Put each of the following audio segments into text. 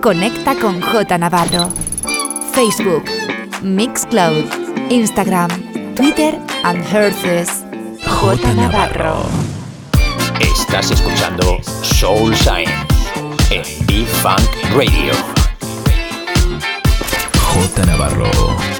Conecta con J Navarro. Facebook, Mixcloud, Instagram, Twitter and Herces. J Navarro. Estás escuchando Soul Science en B-Funk Radio. J Navarro.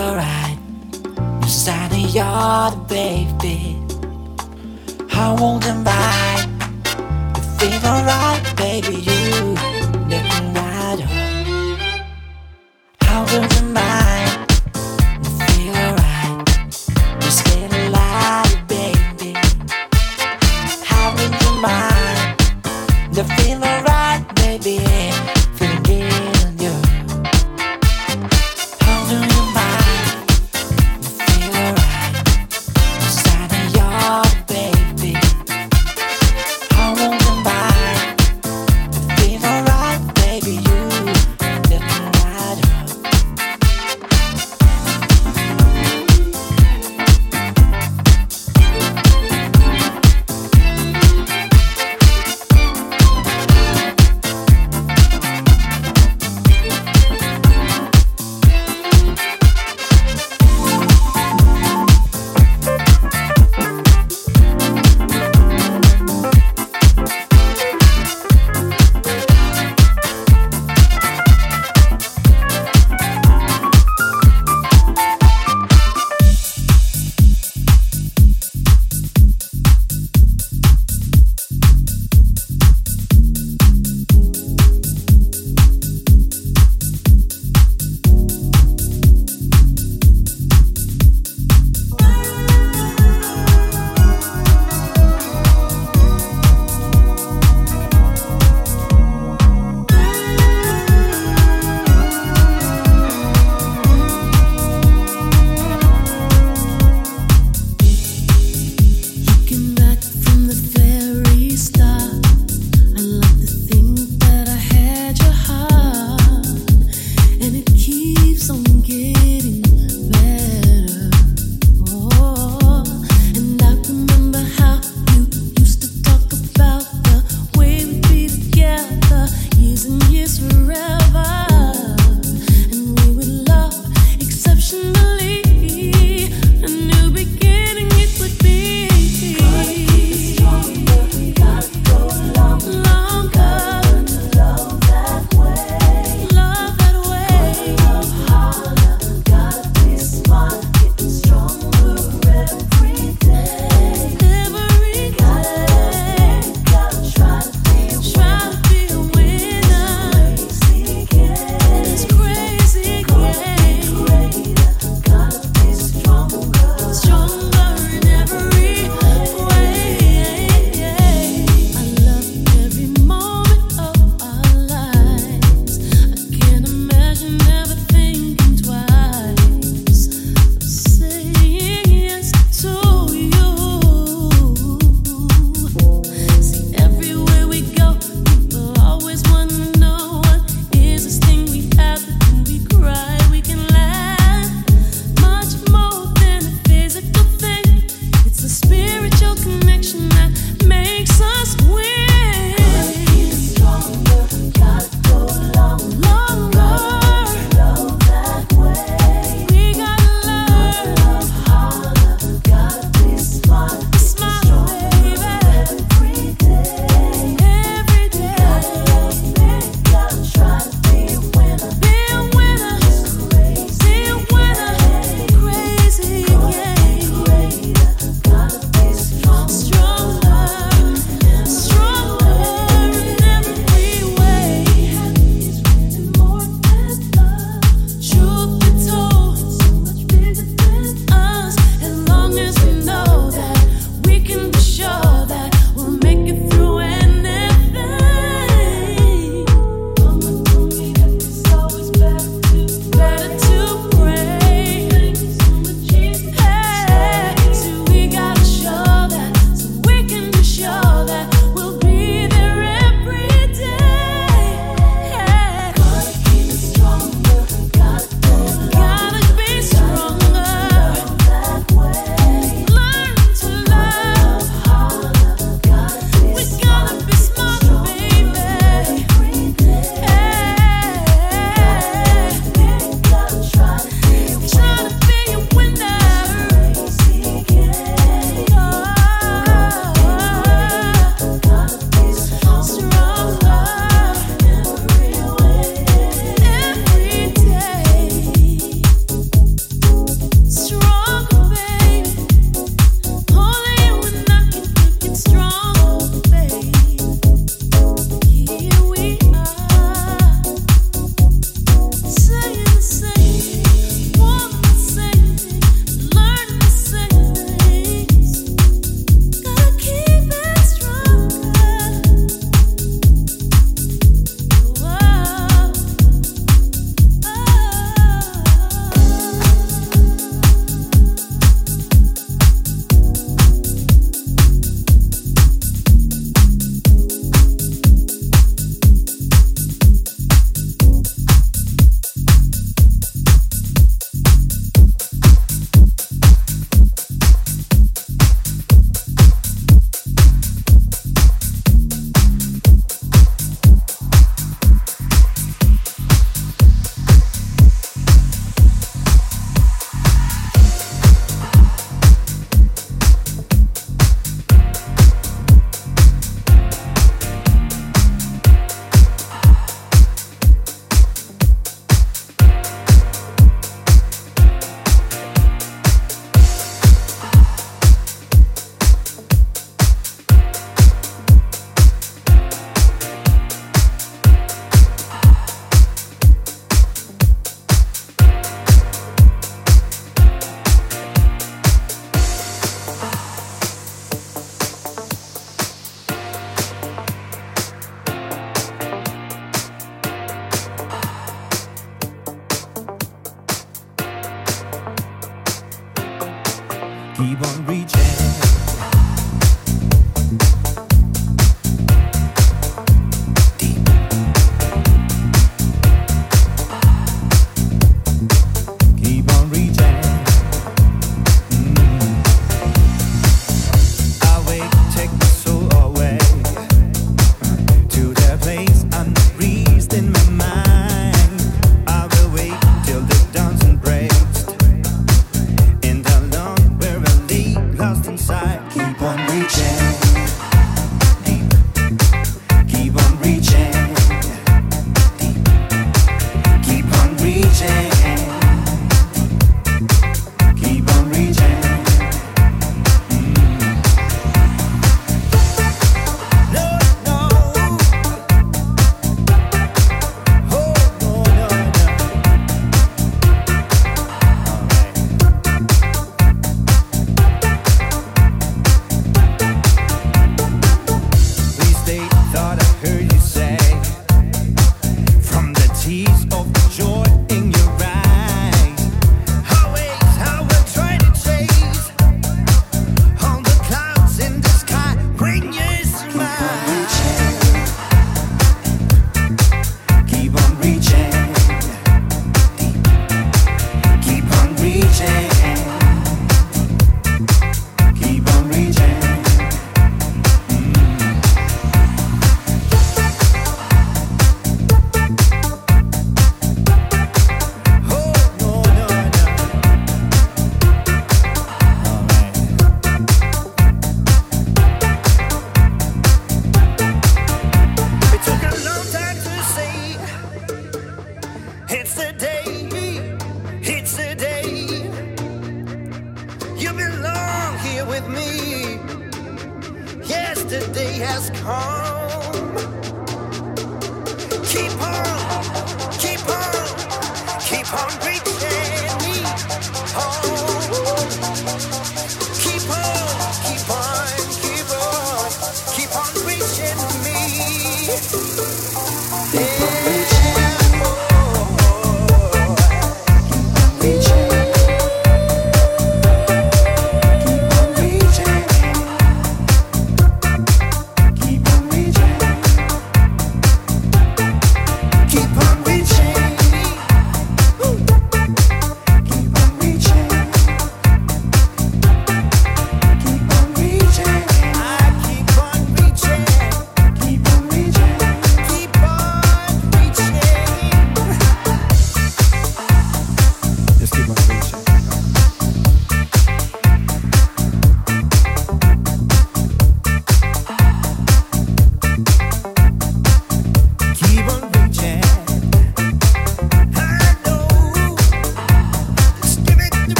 alright. I'm standing the baby. I won't deny. You feel alright, baby. You looking How can How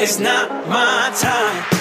it's not my time.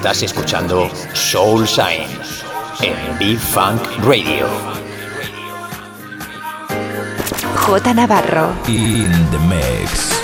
Estás escuchando Soul Sign en B-Funk Radio. J Navarro. In the mix.